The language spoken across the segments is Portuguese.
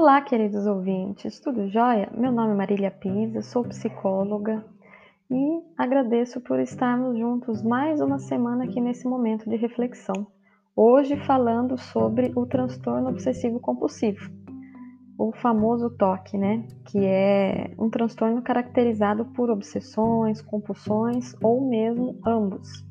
Olá, queridos ouvintes, tudo jóia? Meu nome é Marília Pisa, sou psicóloga e agradeço por estarmos juntos mais uma semana aqui nesse momento de reflexão. Hoje falando sobre o transtorno obsessivo compulsivo, o famoso TOC, né? Que é um transtorno caracterizado por obsessões, compulsões ou mesmo ambos.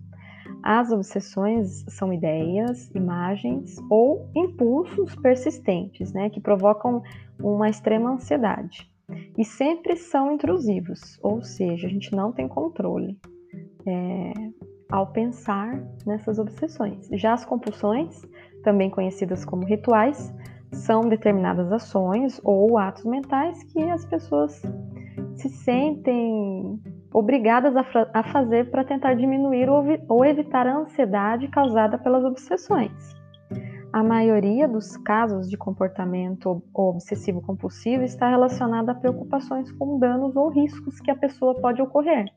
As obsessões são ideias, imagens ou impulsos persistentes, né, que provocam uma extrema ansiedade. E sempre são intrusivos, ou seja, a gente não tem controle é, ao pensar nessas obsessões. Já as compulsões, também conhecidas como rituais, são determinadas ações ou atos mentais que as pessoas se sentem obrigadas a, a fazer para tentar diminuir ou, ou evitar a ansiedade causada pelas obsessões. A maioria dos casos de comportamento obsessivo compulsivo está relacionada a preocupações com danos ou riscos que a pessoa pode ocorrer,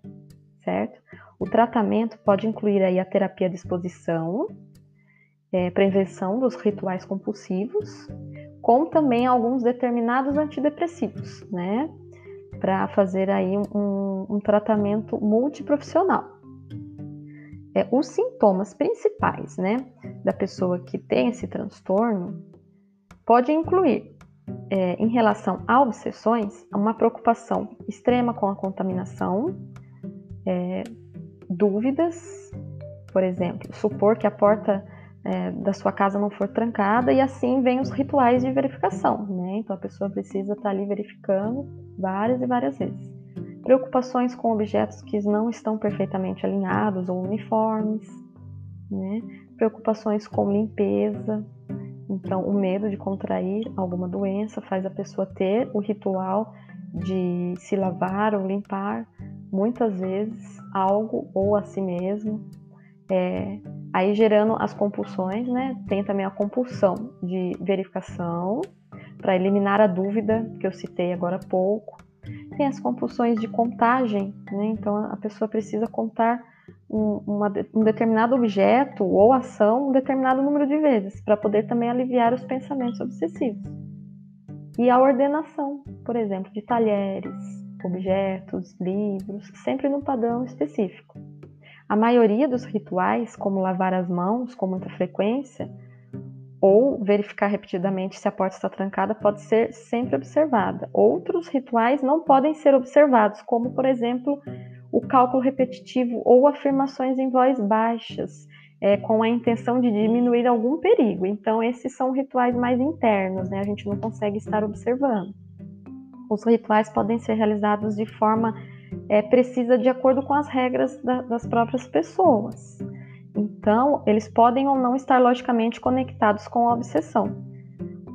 certo? O tratamento pode incluir aí a terapia de exposição, é, prevenção dos rituais compulsivos, com também alguns determinados antidepressivos, né? Para fazer aí um, um tratamento multiprofissional. É, os sintomas principais né, da pessoa que tem esse transtorno pode incluir, é, em relação a obsessões, uma preocupação extrema com a contaminação, é, dúvidas, por exemplo, supor que a porta é, da sua casa não for trancada e assim vem os rituais de verificação? Então a pessoa precisa estar ali verificando várias e várias vezes. Preocupações com objetos que não estão perfeitamente alinhados ou uniformes, né? Preocupações com limpeza. Então, o medo de contrair alguma doença faz a pessoa ter o ritual de se lavar ou limpar muitas vezes algo ou a si mesmo. É, aí gerando as compulsões, né? Tem também a compulsão de verificação, para eliminar a dúvida que eu citei agora há pouco. Tem as compulsões de contagem, né? então a pessoa precisa contar um, uma, um determinado objeto ou ação um determinado número de vezes, para poder também aliviar os pensamentos obsessivos. E a ordenação, por exemplo, de talheres, objetos, livros, sempre num padrão específico. A maioria dos rituais, como lavar as mãos com muita frequência, ou verificar repetidamente se a porta está trancada pode ser sempre observada. Outros rituais não podem ser observados, como, por exemplo, o cálculo repetitivo ou afirmações em voz baixas, é, com a intenção de diminuir algum perigo. Então, esses são rituais mais internos, né? a gente não consegue estar observando. Os rituais podem ser realizados de forma é, precisa, de acordo com as regras da, das próprias pessoas. Então, eles podem ou não estar logicamente conectados com a obsessão.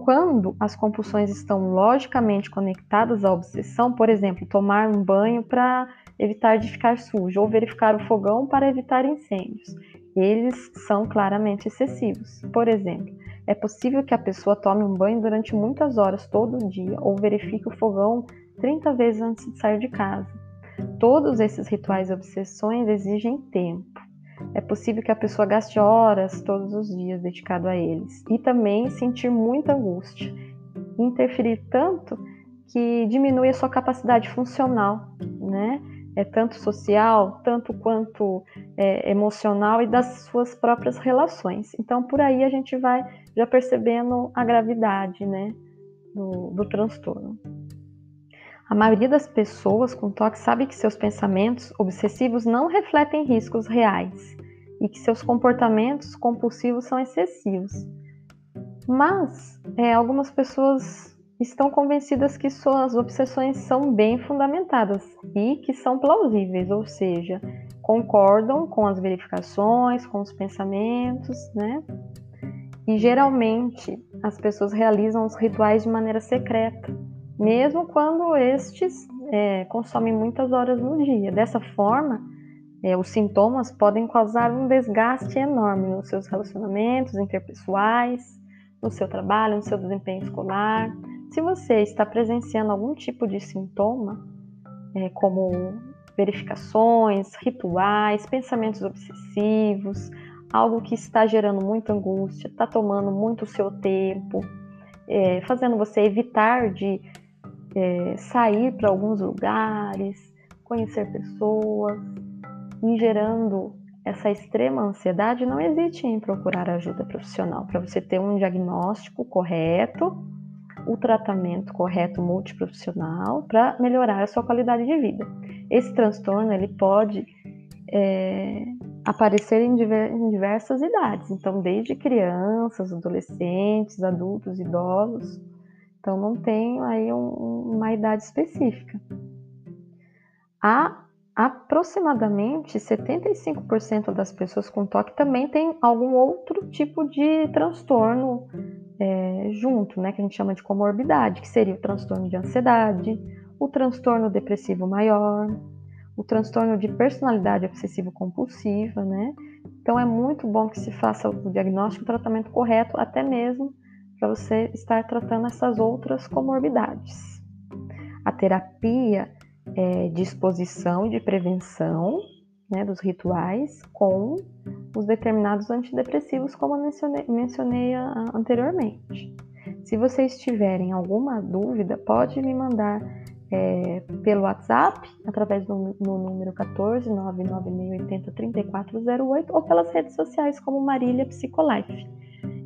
Quando as compulsões estão logicamente conectadas à obsessão, por exemplo, tomar um banho para evitar de ficar sujo ou verificar o fogão para evitar incêndios, eles são claramente excessivos. Por exemplo, é possível que a pessoa tome um banho durante muitas horas todo dia ou verifique o fogão 30 vezes antes de sair de casa. Todos esses rituais e obsessões exigem tempo é possível que a pessoa gaste horas todos os dias dedicado a eles e também sentir muita angústia, interferir tanto que diminui a sua capacidade funcional, né? É tanto social, tanto quanto é, emocional e das suas próprias relações. Então, por aí a gente vai já percebendo a gravidade, né, do, do transtorno. A maioria das pessoas com TOC sabe que seus pensamentos obsessivos não refletem riscos reais e que seus comportamentos compulsivos são excessivos. Mas é, algumas pessoas estão convencidas que suas obsessões são bem fundamentadas e que são plausíveis, ou seja, concordam com as verificações, com os pensamentos, né? E geralmente as pessoas realizam os rituais de maneira secreta mesmo quando estes é, consomem muitas horas no dia. Dessa forma, é, os sintomas podem causar um desgaste enorme nos seus relacionamentos interpessoais, no seu trabalho, no seu desempenho escolar. Se você está presenciando algum tipo de sintoma, é, como verificações, rituais, pensamentos obsessivos, algo que está gerando muita angústia, está tomando muito o seu tempo, é, fazendo você evitar de é, sair para alguns lugares, conhecer pessoas, e gerando essa extrema ansiedade, não hesite em procurar ajuda profissional para você ter um diagnóstico correto, o tratamento correto multiprofissional para melhorar a sua qualidade de vida. Esse transtorno ele pode é, aparecer em, diver, em diversas idades, então desde crianças, adolescentes, adultos, idosos. Então não tem aí um, uma idade específica. Há aproximadamente 75% das pessoas com TOC também tem algum outro tipo de transtorno é, junto, né, que a gente chama de comorbidade, que seria o transtorno de ansiedade, o transtorno depressivo maior, o transtorno de personalidade obsessivo-compulsiva, né? Então é muito bom que se faça o diagnóstico e o tratamento correto, até mesmo para você estar tratando essas outras comorbidades. A terapia é, de exposição e de prevenção né, dos rituais com os determinados antidepressivos, como eu mencionei, anteriormente. Se vocês tiverem alguma dúvida, pode me mandar é, pelo WhatsApp, através do no número 14 99680 3408 ou pelas redes sociais como Marília Psicolife.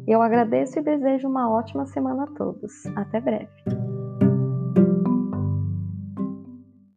Eu agradeço e desejo uma ótima semana a todos. Até breve.